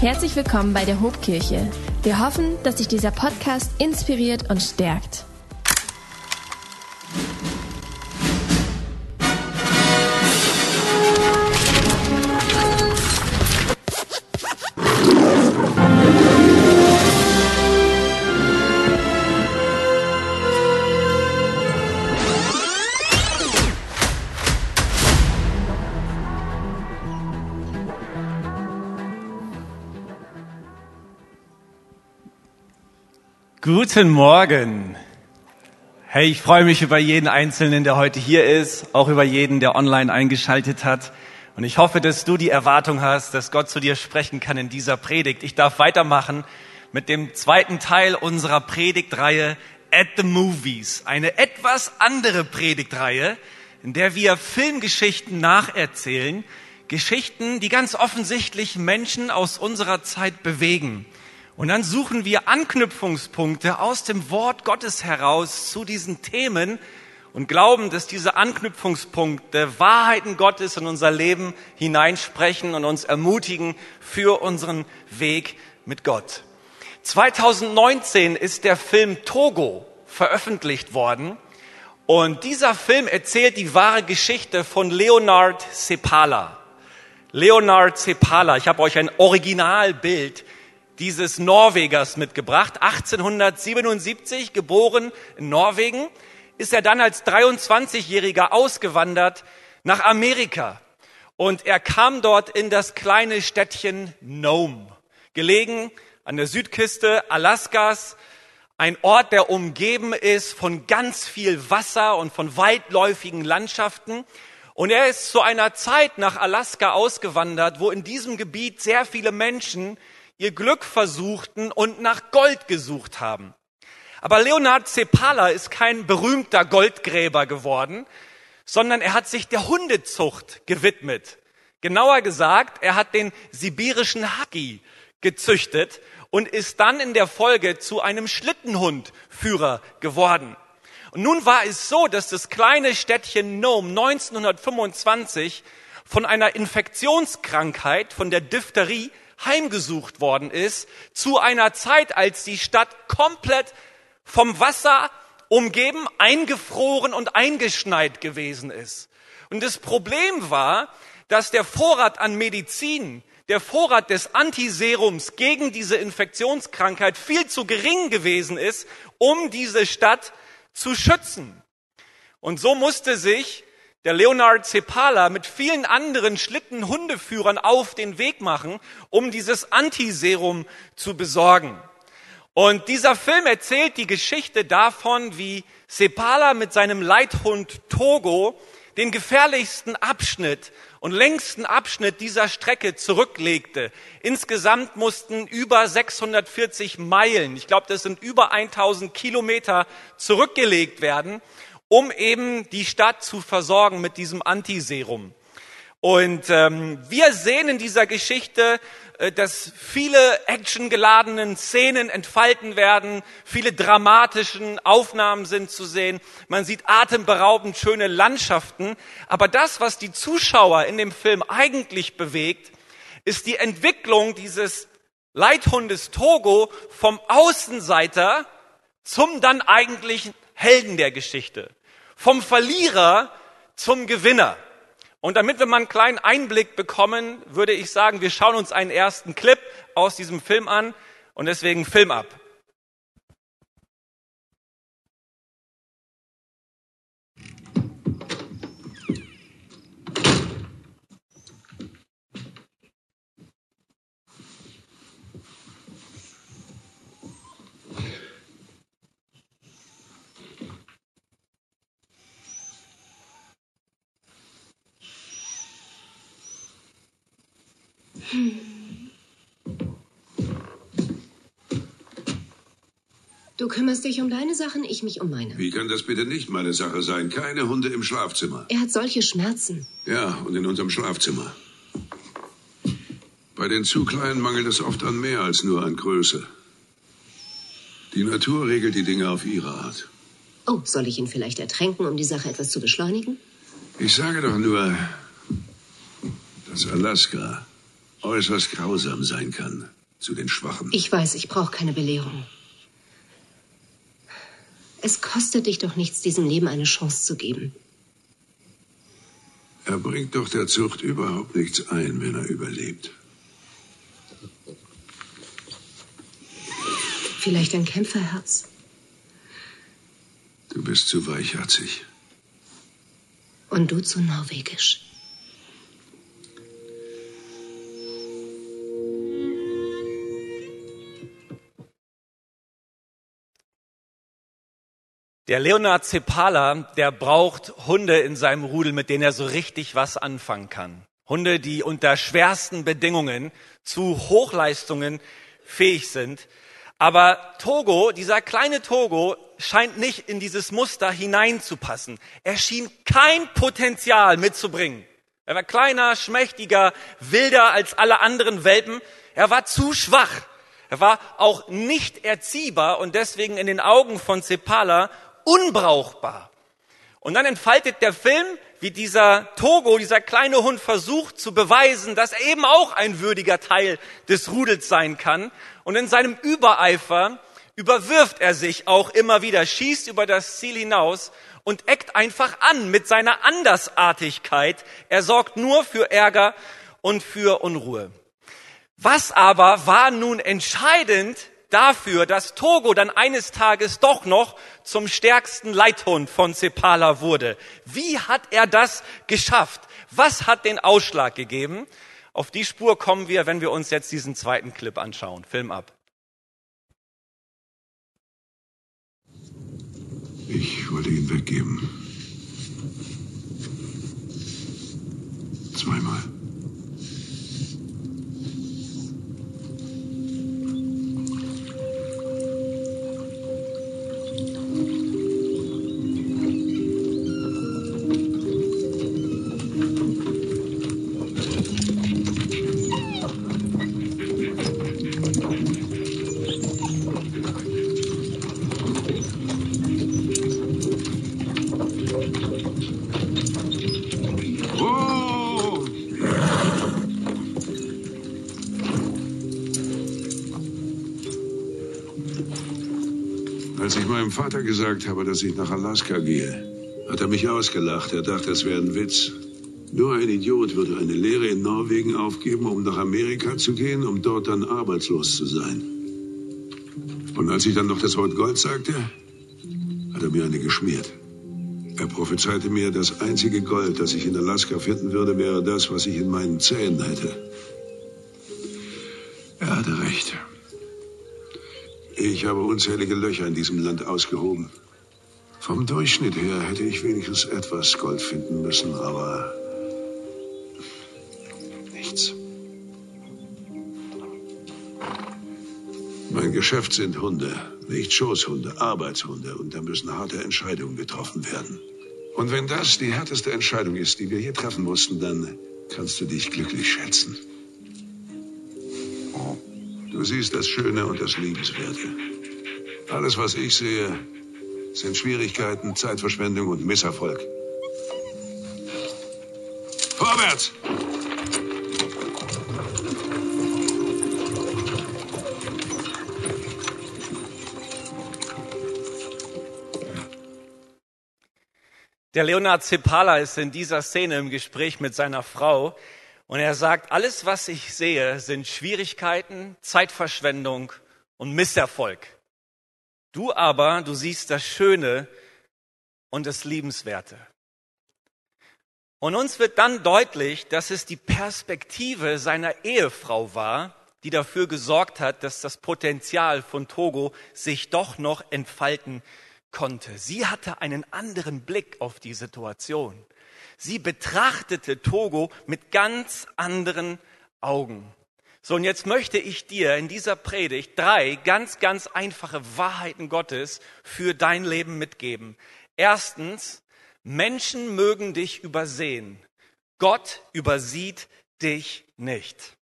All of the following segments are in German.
Herzlich willkommen bei der Hobkirche. Wir hoffen, dass dich dieser Podcast inspiriert und stärkt. Guten Morgen. Hey, ich freue mich über jeden Einzelnen, der heute hier ist, auch über jeden, der online eingeschaltet hat. Und ich hoffe, dass du die Erwartung hast, dass Gott zu dir sprechen kann in dieser Predigt. Ich darf weitermachen mit dem zweiten Teil unserer Predigtreihe At the Movies. Eine etwas andere Predigtreihe, in der wir Filmgeschichten nacherzählen. Geschichten, die ganz offensichtlich Menschen aus unserer Zeit bewegen. Und dann suchen wir Anknüpfungspunkte aus dem Wort Gottes heraus zu diesen Themen und glauben, dass diese Anknüpfungspunkte Wahrheiten Gottes in unser Leben hineinsprechen und uns ermutigen für unseren Weg mit Gott. 2019 ist der Film Togo veröffentlicht worden und dieser Film erzählt die wahre Geschichte von Leonard Sepala. Leonard Sepala, ich habe euch ein Originalbild dieses Norwegers mitgebracht. 1877 geboren in Norwegen, ist er dann als 23-Jähriger ausgewandert nach Amerika. Und er kam dort in das kleine Städtchen Nome, gelegen an der Südküste Alaskas, ein Ort, der umgeben ist von ganz viel Wasser und von weitläufigen Landschaften. Und er ist zu einer Zeit nach Alaska ausgewandert, wo in diesem Gebiet sehr viele Menschen ihr Glück versuchten und nach Gold gesucht haben. Aber Leonard Cepala ist kein berühmter Goldgräber geworden, sondern er hat sich der Hundezucht gewidmet. Genauer gesagt, er hat den sibirischen Husky gezüchtet und ist dann in der Folge zu einem Schlittenhundführer geworden. Und nun war es so, dass das kleine Städtchen Nome 1925 von einer Infektionskrankheit, von der Diphtherie, heimgesucht worden ist, zu einer Zeit, als die Stadt komplett vom Wasser umgeben, eingefroren und eingeschneit gewesen ist. Und das Problem war, dass der Vorrat an Medizin, der Vorrat des Antiserums gegen diese Infektionskrankheit viel zu gering gewesen ist, um diese Stadt zu schützen. Und so musste sich der Leonard Cepala mit vielen anderen Schlittenhundeführern auf den Weg machen, um dieses Antiserum zu besorgen. Und dieser Film erzählt die Geschichte davon, wie Cepala mit seinem Leithund Togo den gefährlichsten Abschnitt und längsten Abschnitt dieser Strecke zurücklegte. Insgesamt mussten über 640 Meilen, ich glaube, das sind über 1000 Kilometer, zurückgelegt werden um eben die Stadt zu versorgen mit diesem Antiserum. Und ähm, wir sehen in dieser Geschichte, äh, dass viele actiongeladenen Szenen entfalten werden, viele dramatischen Aufnahmen sind zu sehen. Man sieht atemberaubend schöne Landschaften. Aber das, was die Zuschauer in dem Film eigentlich bewegt, ist die Entwicklung dieses Leithundes Togo vom Außenseiter zum dann eigentlichen Helden der Geschichte vom Verlierer zum Gewinner. Und damit wir mal einen kleinen Einblick bekommen, würde ich sagen, wir schauen uns einen ersten Clip aus diesem Film an und deswegen Film ab. Du kümmerst dich um deine Sachen, ich mich um meine. Wie kann das bitte nicht meine Sache sein? Keine Hunde im Schlafzimmer. Er hat solche Schmerzen. Ja, und in unserem Schlafzimmer. Bei den zu Kleinen mangelt es oft an mehr als nur an Größe. Die Natur regelt die Dinge auf ihre Art. Oh, soll ich ihn vielleicht ertränken, um die Sache etwas zu beschleunigen? Ich sage doch nur, dass Alaska äußerst grausam sein kann zu den Schwachen. Ich weiß, ich brauche keine Belehrung. Es kostet dich doch nichts, diesem Leben eine Chance zu geben. Er bringt doch der Zucht überhaupt nichts ein, wenn er überlebt. Vielleicht ein Kämpferherz. Du bist zu weichherzig. Und du zu norwegisch. Der Leonard Cepala, der braucht Hunde in seinem Rudel, mit denen er so richtig was anfangen kann. Hunde, die unter schwersten Bedingungen zu Hochleistungen fähig sind. Aber Togo, dieser kleine Togo, scheint nicht in dieses Muster hineinzupassen. Er schien kein Potenzial mitzubringen. Er war kleiner, schmächtiger, wilder als alle anderen Welpen. Er war zu schwach. Er war auch nicht erziehbar und deswegen in den Augen von Cepala unbrauchbar. Und dann entfaltet der Film, wie dieser Togo, dieser kleine Hund versucht zu beweisen, dass er eben auch ein würdiger Teil des Rudels sein kann. Und in seinem Übereifer überwirft er sich auch immer wieder, schießt über das Ziel hinaus und eckt einfach an mit seiner Andersartigkeit. Er sorgt nur für Ärger und für Unruhe. Was aber war nun entscheidend dafür, dass Togo dann eines Tages doch noch zum stärksten Leithund von Cepala wurde. Wie hat er das geschafft? Was hat den Ausschlag gegeben? Auf die Spur kommen wir, wenn wir uns jetzt diesen zweiten Clip anschauen. Film ab. Ich wollte ihn weggeben. Zweimal. Meinem Vater gesagt habe, dass ich nach Alaska gehe, hat er mich ausgelacht. Er dachte, es wäre ein Witz. Nur ein Idiot würde eine Lehre in Norwegen aufgeben, um nach Amerika zu gehen, um dort dann arbeitslos zu sein. Und als ich dann noch das Wort Gold sagte, hat er mir eine geschmiert. Er prophezeite mir, das einzige Gold, das ich in Alaska finden würde, wäre das, was ich in meinen Zähnen hätte. Er hatte recht. Ich habe unzählige Löcher in diesem Land ausgehoben. Vom Durchschnitt her hätte ich wenigstens etwas Gold finden müssen, aber nichts. Mein Geschäft sind Hunde, nicht Schoßhunde, Arbeitshunde. Und da müssen harte Entscheidungen getroffen werden. Und wenn das die härteste Entscheidung ist, die wir hier treffen mussten, dann kannst du dich glücklich schätzen. Du siehst das Schöne und das Liebenswerte. Alles, was ich sehe, sind Schwierigkeiten, Zeitverschwendung und Misserfolg. Vorwärts! Der Leonard Cepala ist in dieser Szene im Gespräch mit seiner Frau und er sagt, alles, was ich sehe, sind Schwierigkeiten, Zeitverschwendung und Misserfolg. Du aber, du siehst das Schöne und das Liebenswerte. Und uns wird dann deutlich, dass es die Perspektive seiner Ehefrau war, die dafür gesorgt hat, dass das Potenzial von Togo sich doch noch entfalten konnte. Sie hatte einen anderen Blick auf die Situation. Sie betrachtete Togo mit ganz anderen Augen. So, und jetzt möchte ich dir in dieser Predigt drei ganz, ganz einfache Wahrheiten Gottes für dein Leben mitgeben. Erstens, Menschen mögen dich übersehen. Gott übersieht dich nicht.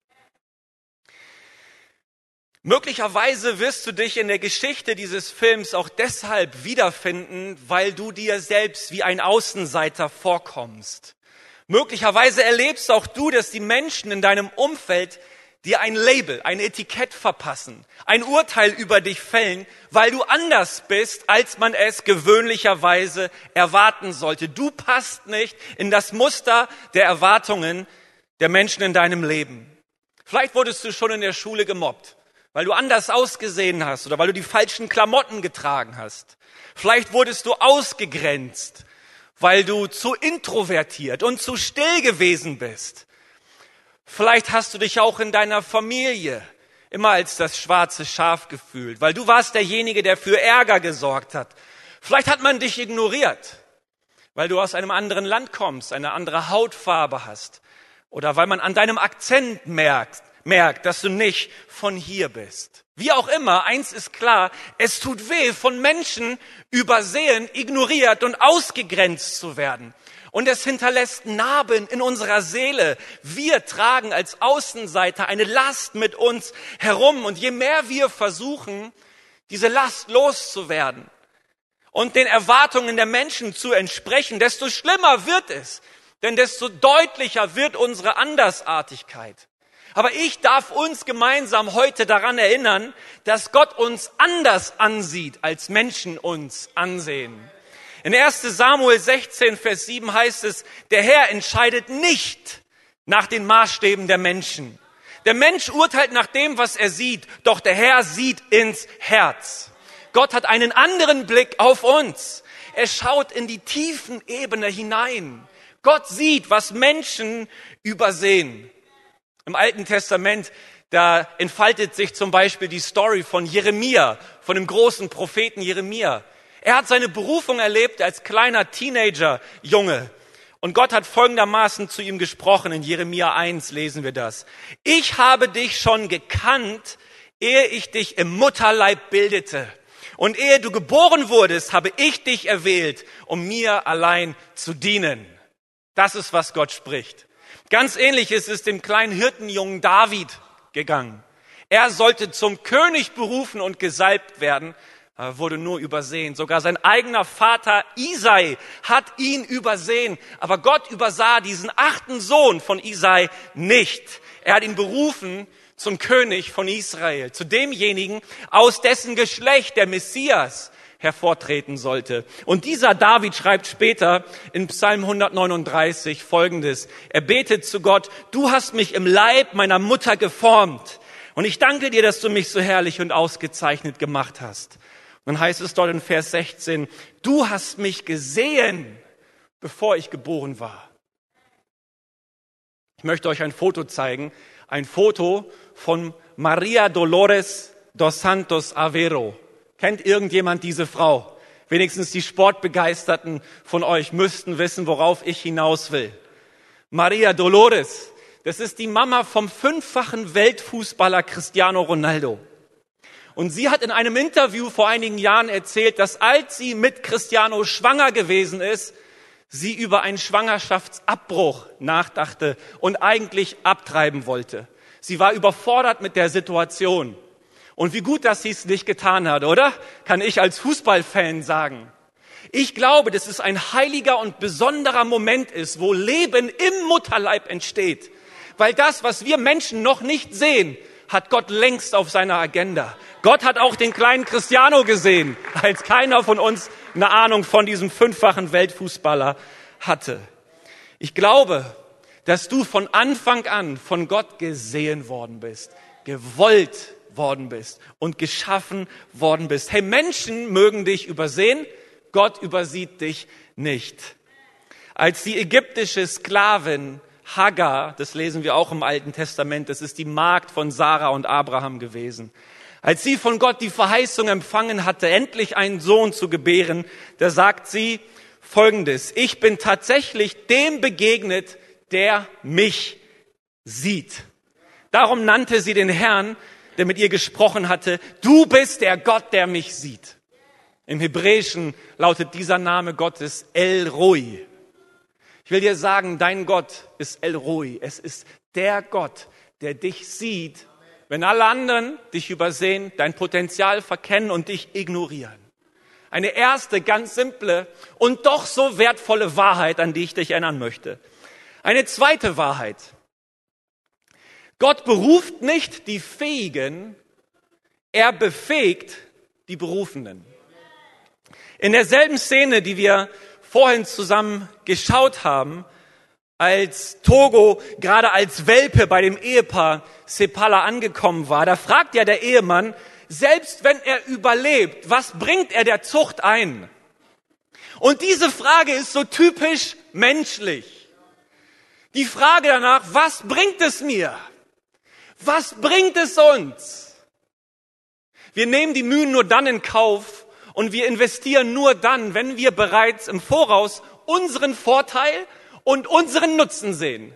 Möglicherweise wirst du dich in der Geschichte dieses Films auch deshalb wiederfinden, weil du dir selbst wie ein Außenseiter vorkommst, Möglicherweise erlebst auch du, dass die Menschen in deinem Umfeld dir ein Label, ein Etikett verpassen, ein Urteil über dich fällen, weil du anders bist, als man es gewöhnlicherweise erwarten sollte. Du passt nicht in das Muster der Erwartungen der Menschen in deinem Leben. Vielleicht wurdest du schon in der Schule gemobbt, weil du anders ausgesehen hast oder weil du die falschen Klamotten getragen hast. Vielleicht wurdest du ausgegrenzt, weil du zu introvertiert und zu still gewesen bist. Vielleicht hast du dich auch in deiner Familie immer als das schwarze Schaf gefühlt, weil du warst derjenige, der für Ärger gesorgt hat. Vielleicht hat man dich ignoriert, weil du aus einem anderen Land kommst, eine andere Hautfarbe hast oder weil man an deinem Akzent merkt, merkt, dass du nicht von hier bist. Wie auch immer, eins ist klar, es tut weh, von Menschen übersehen, ignoriert und ausgegrenzt zu werden. Und es hinterlässt Narben in unserer Seele. Wir tragen als Außenseiter eine Last mit uns herum. Und je mehr wir versuchen, diese Last loszuwerden und den Erwartungen der Menschen zu entsprechen, desto schlimmer wird es. Denn desto deutlicher wird unsere Andersartigkeit. Aber ich darf uns gemeinsam heute daran erinnern, dass Gott uns anders ansieht, als Menschen uns ansehen. In 1 Samuel 16, Vers 7 heißt es, der Herr entscheidet nicht nach den Maßstäben der Menschen. Der Mensch urteilt nach dem, was er sieht, doch der Herr sieht ins Herz. Gott hat einen anderen Blick auf uns. Er schaut in die tiefen Ebene hinein. Gott sieht, was Menschen übersehen. Im Alten Testament, da entfaltet sich zum Beispiel die Story von Jeremia, von dem großen Propheten Jeremia. Er hat seine Berufung erlebt als kleiner Teenager, Junge. Und Gott hat folgendermaßen zu ihm gesprochen. In Jeremia 1 lesen wir das. Ich habe dich schon gekannt, ehe ich dich im Mutterleib bildete. Und ehe du geboren wurdest, habe ich dich erwählt, um mir allein zu dienen. Das ist, was Gott spricht. Ganz ähnlich ist es dem kleinen Hirtenjungen David gegangen. Er sollte zum König berufen und gesalbt werden, wurde nur übersehen. Sogar sein eigener Vater Isai hat ihn übersehen. Aber Gott übersah diesen achten Sohn von Isai nicht. Er hat ihn berufen zum König von Israel, zu demjenigen, aus dessen Geschlecht der Messias hervortreten sollte. Und dieser David schreibt später in Psalm 139 Folgendes. Er betet zu Gott, du hast mich im Leib meiner Mutter geformt. Und ich danke dir, dass du mich so herrlich und ausgezeichnet gemacht hast. Und dann heißt es dort in Vers 16, du hast mich gesehen, bevor ich geboren war. Ich möchte euch ein Foto zeigen. Ein Foto von Maria Dolores dos Santos Avero. Kennt irgendjemand diese Frau? Wenigstens die Sportbegeisterten von euch müssten wissen, worauf ich hinaus will. Maria Dolores, das ist die Mama vom fünffachen Weltfußballer Cristiano Ronaldo. Und sie hat in einem Interview vor einigen Jahren erzählt, dass als sie mit Cristiano schwanger gewesen ist, sie über einen Schwangerschaftsabbruch nachdachte und eigentlich abtreiben wollte. Sie war überfordert mit der Situation. Und wie gut, dass sie es nicht getan hat, oder? Kann ich als Fußballfan sagen. Ich glaube, dass es ein heiliger und besonderer Moment ist, wo Leben im Mutterleib entsteht. Weil das, was wir Menschen noch nicht sehen, hat Gott längst auf seiner Agenda. Gott hat auch den kleinen Cristiano gesehen, als keiner von uns eine Ahnung von diesem fünffachen Weltfußballer hatte. Ich glaube, dass du von Anfang an von Gott gesehen worden bist, gewollt worden bist und geschaffen worden bist. Hey, Menschen mögen dich übersehen, Gott übersieht dich nicht. Als die ägyptische Sklavin Hagar, das lesen wir auch im Alten Testament, das ist die Magd von Sarah und Abraham gewesen. Als sie von Gott die Verheißung empfangen hatte, endlich einen Sohn zu gebären, da sagt sie Folgendes, ich bin tatsächlich dem begegnet, der mich sieht. Darum nannte sie den Herrn der mit ihr gesprochen hatte, du bist der Gott, der mich sieht. Im Hebräischen lautet dieser Name Gottes El Roi. Ich will dir sagen, dein Gott ist El Roi. Es ist der Gott, der dich sieht, wenn alle anderen dich übersehen, dein Potenzial verkennen und dich ignorieren. Eine erste, ganz simple und doch so wertvolle Wahrheit, an die ich dich erinnern möchte. Eine zweite Wahrheit. Gott beruft nicht die Fähigen, er befähigt die Berufenen. In derselben Szene, die wir vorhin zusammen geschaut haben, als Togo gerade als Welpe bei dem Ehepaar Sepala angekommen war, da fragt ja der Ehemann, selbst wenn er überlebt, was bringt er der Zucht ein? Und diese Frage ist so typisch menschlich. Die Frage danach, was bringt es mir? Was bringt es uns? Wir nehmen die Mühen nur dann in Kauf und wir investieren nur dann, wenn wir bereits im Voraus unseren Vorteil und unseren Nutzen sehen.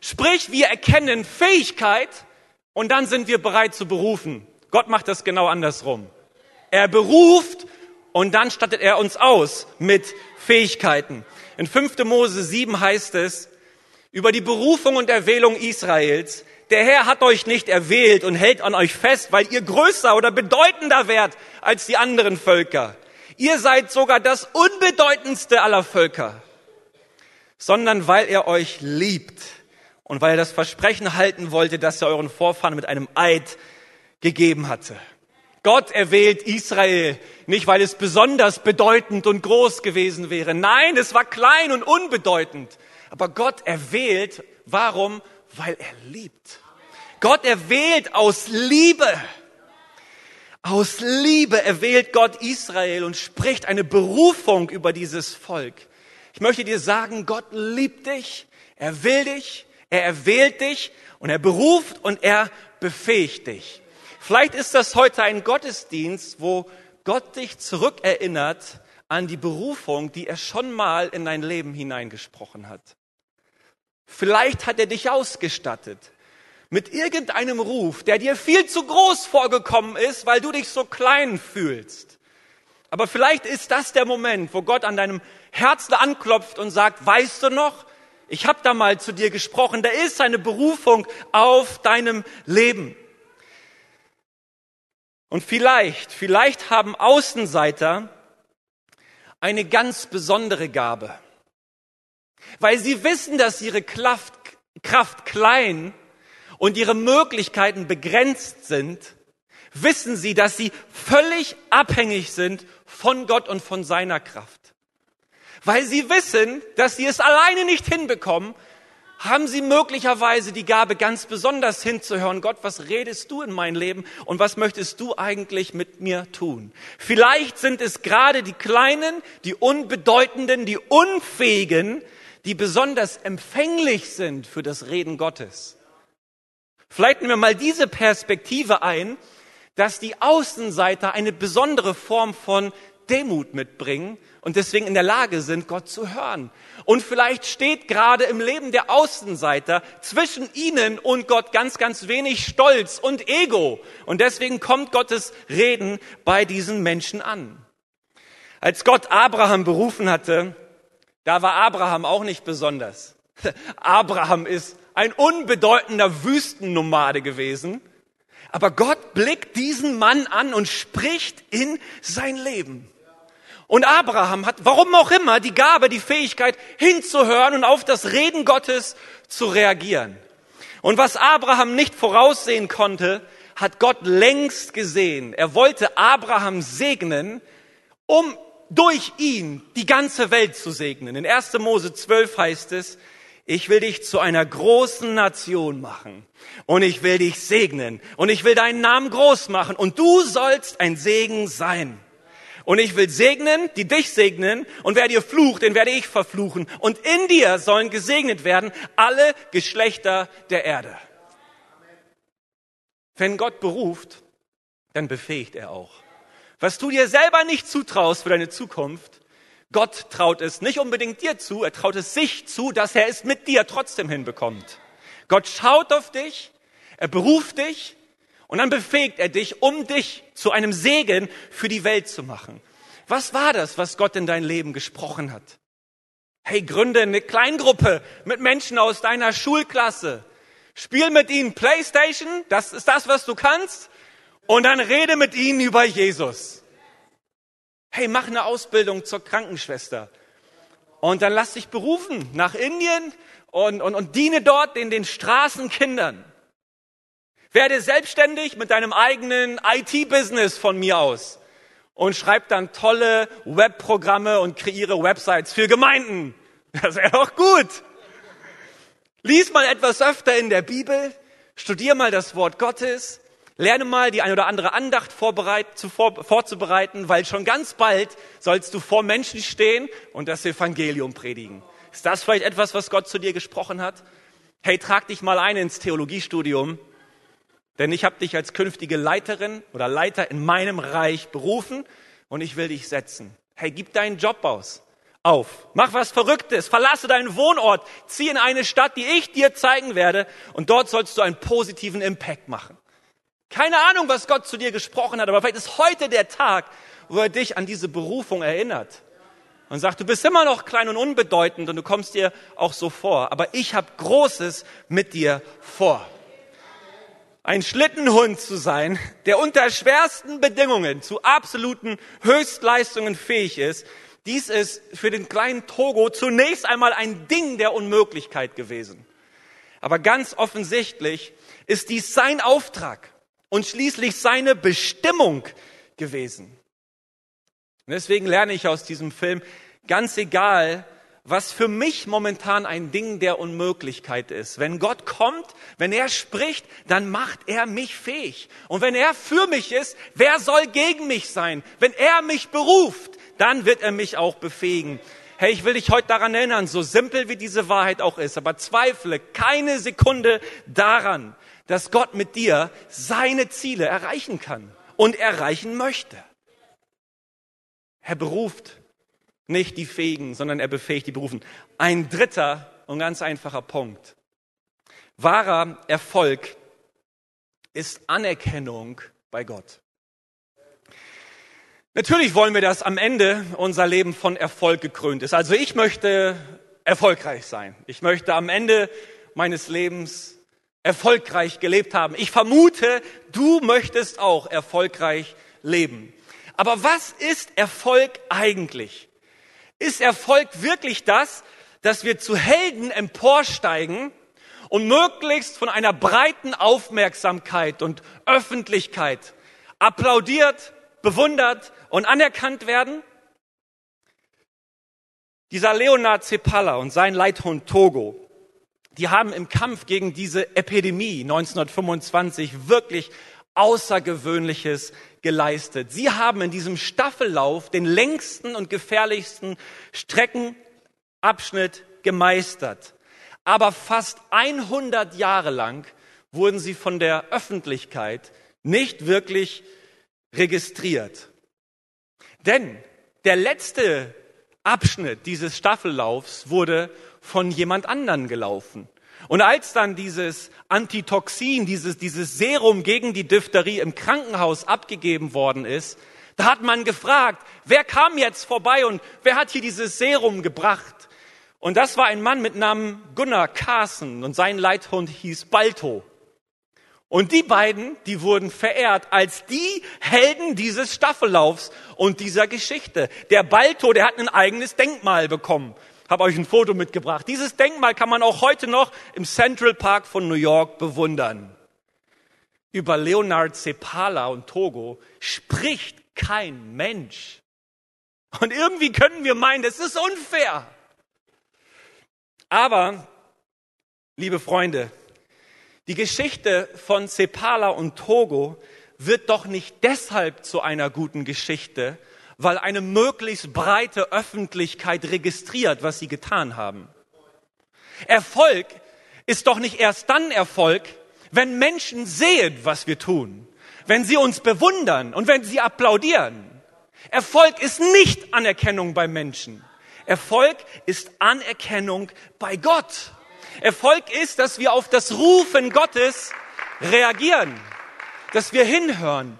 Sprich, wir erkennen Fähigkeit und dann sind wir bereit zu berufen. Gott macht das genau andersrum. Er beruft und dann stattet er uns aus mit Fähigkeiten. In 5. Mose 7 heißt es über die Berufung und Erwählung Israels, der Herr hat euch nicht erwählt und hält an euch fest, weil ihr größer oder bedeutender wärt als die anderen Völker. Ihr seid sogar das unbedeutendste aller Völker sondern weil er euch liebt und weil er das Versprechen halten wollte, das er euren Vorfahren mit einem Eid gegeben hatte. Gott erwählt Israel nicht, weil es besonders bedeutend und groß gewesen wäre. Nein, es war klein und unbedeutend. Aber Gott erwählt, warum? Weil er liebt. Gott erwählt aus Liebe. Aus Liebe erwählt Gott Israel und spricht eine Berufung über dieses Volk. Ich möchte dir sagen, Gott liebt dich, er will dich, er erwählt dich und er beruft und er befähigt dich. Vielleicht ist das heute ein Gottesdienst, wo Gott dich zurückerinnert an die Berufung, die er schon mal in dein Leben hineingesprochen hat. Vielleicht hat er dich ausgestattet mit irgendeinem Ruf, der dir viel zu groß vorgekommen ist, weil du dich so klein fühlst. Aber vielleicht ist das der Moment, wo Gott an deinem Herzen anklopft und sagt, weißt du noch, ich habe da mal zu dir gesprochen, da ist eine Berufung auf deinem Leben. Und vielleicht, vielleicht haben Außenseiter eine ganz besondere Gabe, weil sie wissen, dass ihre Kraft, Kraft klein und ihre Möglichkeiten begrenzt sind, wissen sie, dass sie völlig abhängig sind von Gott und von seiner Kraft. Weil sie wissen, dass sie es alleine nicht hinbekommen, haben sie möglicherweise die Gabe, ganz besonders hinzuhören. Gott, was redest du in mein Leben und was möchtest du eigentlich mit mir tun? Vielleicht sind es gerade die Kleinen, die Unbedeutenden, die Unfähigen, die besonders empfänglich sind für das Reden Gottes. Vielleicht nehmen wir mal diese Perspektive ein, dass die Außenseiter eine besondere Form von Demut mitbringen und deswegen in der Lage sind, Gott zu hören. Und vielleicht steht gerade im Leben der Außenseiter zwischen ihnen und Gott ganz, ganz wenig Stolz und Ego. Und deswegen kommt Gottes Reden bei diesen Menschen an. Als Gott Abraham berufen hatte, da war Abraham auch nicht besonders. Abraham ist ein unbedeutender Wüstennomade gewesen. Aber Gott blickt diesen Mann an und spricht in sein Leben. Und Abraham hat, warum auch immer, die Gabe, die Fähigkeit hinzuhören und auf das Reden Gottes zu reagieren. Und was Abraham nicht voraussehen konnte, hat Gott längst gesehen. Er wollte Abraham segnen, um durch ihn die ganze Welt zu segnen. In 1. Mose 12 heißt es, ich will dich zu einer großen Nation machen und ich will dich segnen und ich will deinen Namen groß machen und du sollst ein Segen sein. Und ich will segnen, die dich segnen, und wer dir flucht, den werde ich verfluchen. Und in dir sollen gesegnet werden alle Geschlechter der Erde. Wenn Gott beruft, dann befähigt er auch. Was du dir selber nicht zutraust für deine Zukunft, Gott traut es nicht unbedingt dir zu, er traut es sich zu, dass er es mit dir trotzdem hinbekommt. Gott schaut auf dich, er beruft dich und dann befähigt er dich, um dich zu einem Segen für die Welt zu machen. Was war das, was Gott in dein Leben gesprochen hat? Hey, gründe eine Kleingruppe mit Menschen aus deiner Schulklasse. Spiel mit ihnen Playstation, das ist das, was du kannst. Und dann rede mit ihnen über Jesus. Hey, mach eine Ausbildung zur Krankenschwester. Und dann lass dich berufen nach Indien und, und, und diene dort den, den Straßenkindern. Werde selbstständig mit deinem eigenen IT-Business von mir aus und schreib dann tolle Webprogramme und kreiere Websites für Gemeinden. Das wäre doch gut. Lies mal etwas öfter in der Bibel, studier mal das Wort Gottes, lerne mal die ein oder andere Andacht vorzubereiten, weil schon ganz bald sollst du vor Menschen stehen und das Evangelium predigen. Ist das vielleicht etwas, was Gott zu dir gesprochen hat? Hey, trag dich mal ein ins Theologiestudium, denn ich habe dich als künftige Leiterin oder Leiter in meinem Reich berufen und ich will dich setzen. Hey, gib deinen Job aus. Auf. Mach was Verrücktes. Verlasse deinen Wohnort. Zieh in eine Stadt, die ich dir zeigen werde. Und dort sollst du einen positiven Impact machen. Keine Ahnung, was Gott zu dir gesprochen hat, aber vielleicht ist heute der Tag, wo er dich an diese Berufung erinnert und sagt, du bist immer noch klein und unbedeutend und du kommst dir auch so vor, aber ich habe Großes mit dir vor. Ein Schlittenhund zu sein, der unter schwersten Bedingungen zu absoluten Höchstleistungen fähig ist, dies ist für den kleinen Togo zunächst einmal ein Ding der Unmöglichkeit gewesen. Aber ganz offensichtlich ist dies sein Auftrag und schließlich seine Bestimmung gewesen. Und deswegen lerne ich aus diesem Film, ganz egal, was für mich momentan ein Ding der Unmöglichkeit ist. Wenn Gott kommt, wenn er spricht, dann macht er mich fähig. Und wenn er für mich ist, wer soll gegen mich sein? Wenn er mich beruft, dann wird er mich auch befähigen. Hey, ich will dich heute daran erinnern, so simpel wie diese Wahrheit auch ist, aber zweifle keine Sekunde daran, dass Gott mit dir seine Ziele erreichen kann und erreichen möchte. Er beruft nicht die Fähigen, sondern er befähigt die Berufen. Ein dritter und ganz einfacher Punkt. Wahrer Erfolg ist Anerkennung bei Gott. Natürlich wollen wir, dass am Ende unser Leben von Erfolg gekrönt ist. Also ich möchte erfolgreich sein. Ich möchte am Ende meines Lebens erfolgreich gelebt haben. Ich vermute, du möchtest auch erfolgreich leben. Aber was ist Erfolg eigentlich? Ist Erfolg wirklich das, dass wir zu Helden emporsteigen und möglichst von einer breiten Aufmerksamkeit und Öffentlichkeit applaudiert, bewundert und anerkannt werden? Dieser Leonard Cepala und sein Leithund Togo, die haben im Kampf gegen diese Epidemie 1925 wirklich Außergewöhnliches geleistet. Sie haben in diesem Staffellauf den längsten und gefährlichsten Streckenabschnitt gemeistert. Aber fast 100 Jahre lang wurden sie von der Öffentlichkeit nicht wirklich registriert. Denn der letzte Abschnitt dieses Staffellaufs wurde von jemand anderen gelaufen. Und als dann dieses Antitoxin, dieses, dieses Serum gegen die Diphtherie im Krankenhaus abgegeben worden ist, da hat man gefragt, wer kam jetzt vorbei und wer hat hier dieses Serum gebracht? Und das war ein Mann mit Namen Gunnar Carson und sein Leithund hieß Balto. Und die beiden, die wurden verehrt als die Helden dieses Staffellaufs und dieser Geschichte. Der Balto, der hat ein eigenes Denkmal bekommen. Habe euch ein Foto mitgebracht. Dieses Denkmal kann man auch heute noch im Central Park von New York bewundern. Über Leonard Cepala und Togo spricht kein Mensch. Und irgendwie können wir meinen, das ist unfair. Aber, liebe Freunde, die Geschichte von Sepala und Togo wird doch nicht deshalb zu einer guten Geschichte, weil eine möglichst breite Öffentlichkeit registriert, was sie getan haben. Erfolg ist doch nicht erst dann Erfolg, wenn Menschen sehen, was wir tun, wenn sie uns bewundern und wenn sie applaudieren. Erfolg ist nicht Anerkennung bei Menschen. Erfolg ist Anerkennung bei Gott. Erfolg ist, dass wir auf das Rufen Gottes reagieren, dass wir hinhören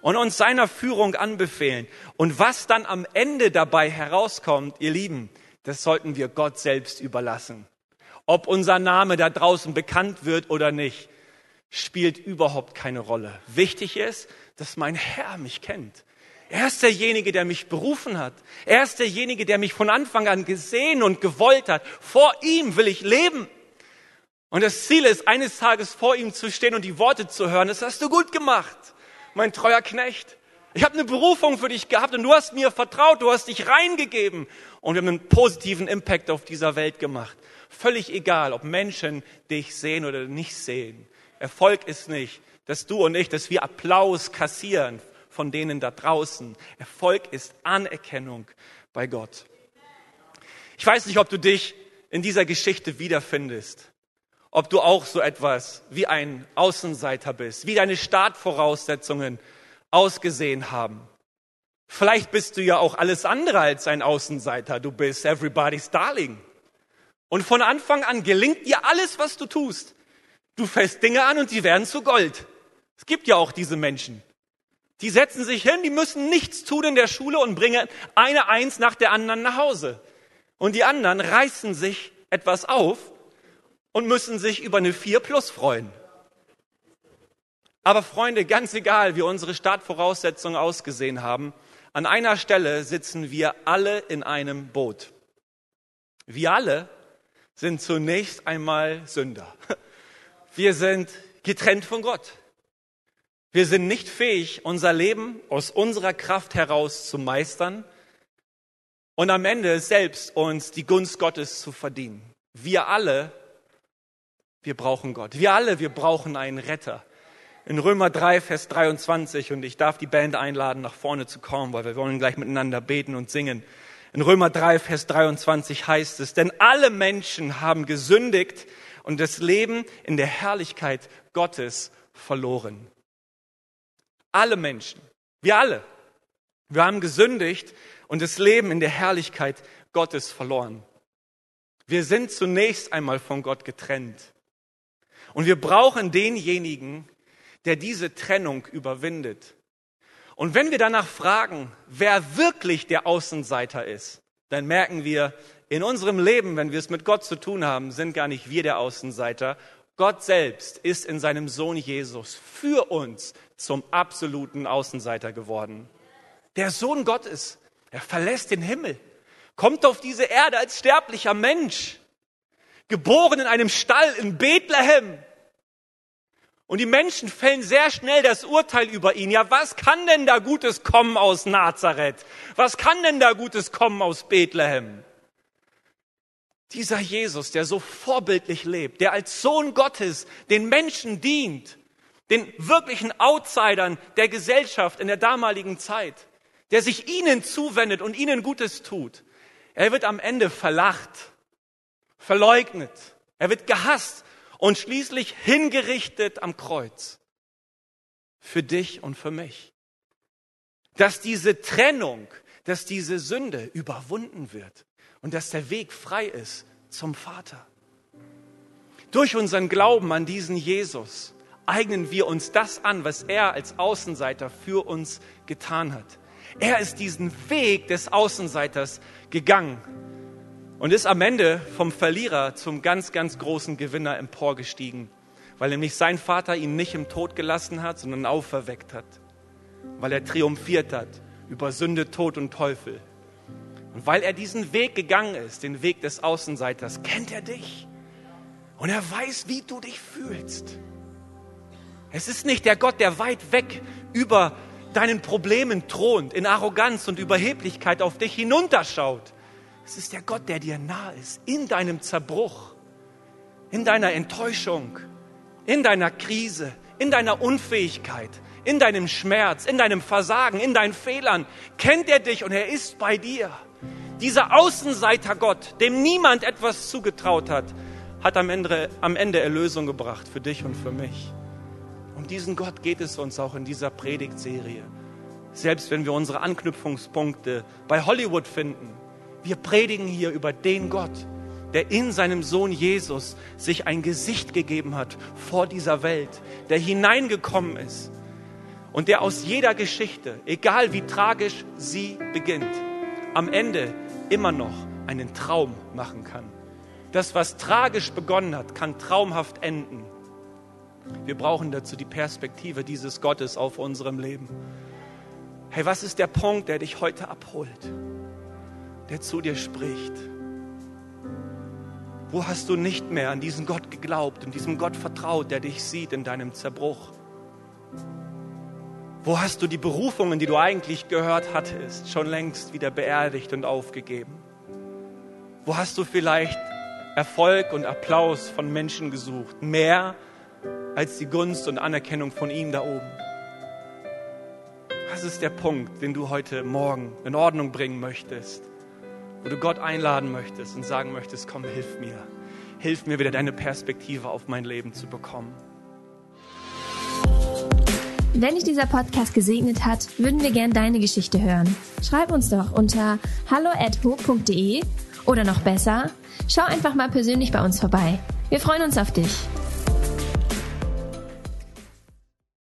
und uns seiner Führung anbefehlen. Und was dann am Ende dabei herauskommt, ihr Lieben, das sollten wir Gott selbst überlassen. Ob unser Name da draußen bekannt wird oder nicht, spielt überhaupt keine Rolle. Wichtig ist, dass mein Herr mich kennt. Er ist derjenige, der mich berufen hat. Er ist derjenige, der mich von Anfang an gesehen und gewollt hat. Vor ihm will ich leben. Und das Ziel ist, eines Tages vor ihm zu stehen und die Worte zu hören. Das hast du gut gemacht, mein treuer Knecht. Ich habe eine Berufung für dich gehabt und du hast mir vertraut, du hast dich reingegeben und wir haben einen positiven Impact auf dieser Welt gemacht. Völlig egal, ob Menschen dich sehen oder nicht sehen. Erfolg ist nicht, dass du und ich, dass wir Applaus kassieren von denen da draußen. Erfolg ist Anerkennung bei Gott. Ich weiß nicht, ob du dich in dieser Geschichte wiederfindest, ob du auch so etwas wie ein Außenseiter bist, wie deine Startvoraussetzungen ausgesehen haben. Vielleicht bist du ja auch alles andere als ein Außenseiter. Du bist everybody's darling. Und von Anfang an gelingt dir alles, was du tust. Du fällst Dinge an und sie werden zu Gold. Es gibt ja auch diese Menschen. Die setzen sich hin, die müssen nichts tun in der Schule und bringen eine Eins nach der anderen nach Hause. Und die anderen reißen sich etwas auf und müssen sich über eine Vier plus freuen. Aber Freunde, ganz egal, wie unsere Startvoraussetzungen ausgesehen haben, an einer Stelle sitzen wir alle in einem Boot. Wir alle sind zunächst einmal Sünder. Wir sind getrennt von Gott. Wir sind nicht fähig, unser Leben aus unserer Kraft heraus zu meistern und am Ende selbst uns die Gunst Gottes zu verdienen. Wir alle, wir brauchen Gott. Wir alle, wir brauchen einen Retter. In Römer 3, Vers 23, und ich darf die Band einladen, nach vorne zu kommen, weil wir wollen gleich miteinander beten und singen. In Römer 3, Vers 23 heißt es, denn alle Menschen haben gesündigt und das Leben in der Herrlichkeit Gottes verloren. Alle Menschen, wir alle, wir haben gesündigt und das Leben in der Herrlichkeit Gottes verloren. Wir sind zunächst einmal von Gott getrennt. Und wir brauchen denjenigen, der diese Trennung überwindet. Und wenn wir danach fragen, wer wirklich der Außenseiter ist, dann merken wir, in unserem Leben, wenn wir es mit Gott zu tun haben, sind gar nicht wir der Außenseiter, Gott selbst ist in seinem Sohn Jesus für uns zum absoluten Außenseiter geworden. Der Sohn Gottes, er verlässt den Himmel, kommt auf diese Erde als sterblicher Mensch, geboren in einem Stall in Bethlehem. Und die Menschen fällen sehr schnell das Urteil über ihn. Ja, was kann denn da Gutes kommen aus Nazareth? Was kann denn da Gutes kommen aus Bethlehem? Dieser Jesus, der so vorbildlich lebt, der als Sohn Gottes den Menschen dient, den wirklichen Outsidern der Gesellschaft in der damaligen Zeit, der sich ihnen zuwendet und ihnen Gutes tut, er wird am Ende verlacht, verleugnet, er wird gehasst und schließlich hingerichtet am Kreuz. Für dich und für mich. Dass diese Trennung, dass diese Sünde überwunden wird und dass der Weg frei ist zum Vater. Durch unseren Glauben an diesen Jesus eignen wir uns das an, was er als Außenseiter für uns getan hat. Er ist diesen Weg des Außenseiters gegangen und ist am Ende vom Verlierer zum ganz, ganz großen Gewinner emporgestiegen, weil nämlich sein Vater ihn nicht im Tod gelassen hat, sondern auferweckt hat, weil er triumphiert hat über Sünde, Tod und Teufel. Und weil er diesen Weg gegangen ist, den Weg des Außenseiters, kennt er dich. Und er weiß, wie du dich fühlst. Es ist nicht der Gott, der weit weg über deinen Problemen thront, in Arroganz und Überheblichkeit auf dich hinunterschaut. Es ist der Gott, der dir nahe ist, in deinem Zerbruch, in deiner Enttäuschung, in deiner Krise, in deiner Unfähigkeit, in deinem Schmerz, in deinem Versagen, in deinen Fehlern. Kennt er dich und er ist bei dir. Dieser Außenseiter Gott, dem niemand etwas zugetraut hat, hat am Ende, am Ende Erlösung gebracht für dich und für mich. Um diesen Gott geht es uns auch in dieser Predigtserie. Selbst wenn wir unsere Anknüpfungspunkte bei Hollywood finden. Wir predigen hier über den Gott, der in seinem Sohn Jesus sich ein Gesicht gegeben hat vor dieser Welt, der hineingekommen ist und der aus jeder Geschichte, egal wie tragisch sie beginnt, am Ende immer noch einen Traum machen kann. Das, was tragisch begonnen hat, kann traumhaft enden. Wir brauchen dazu die Perspektive dieses Gottes auf unserem Leben. Hey, was ist der Punkt, der dich heute abholt? Der zu dir spricht? Wo hast du nicht mehr an diesen Gott geglaubt und diesem Gott vertraut, der dich sieht in deinem Zerbruch? Wo hast du die Berufungen, die du eigentlich gehört hattest, schon längst wieder beerdigt und aufgegeben? Wo hast du vielleicht Erfolg und Applaus von Menschen gesucht, mehr als die Gunst und Anerkennung von ihm da oben? Was ist der Punkt, den du heute Morgen in Ordnung bringen möchtest? wo du Gott einladen möchtest und sagen möchtest, komm, hilf mir. Hilf mir wieder deine Perspektive auf mein Leben zu bekommen. Wenn dich dieser Podcast gesegnet hat, würden wir gern deine Geschichte hören. Schreib uns doch unter hallo@ho.de oder noch besser, schau einfach mal persönlich bei uns vorbei. Wir freuen uns auf dich.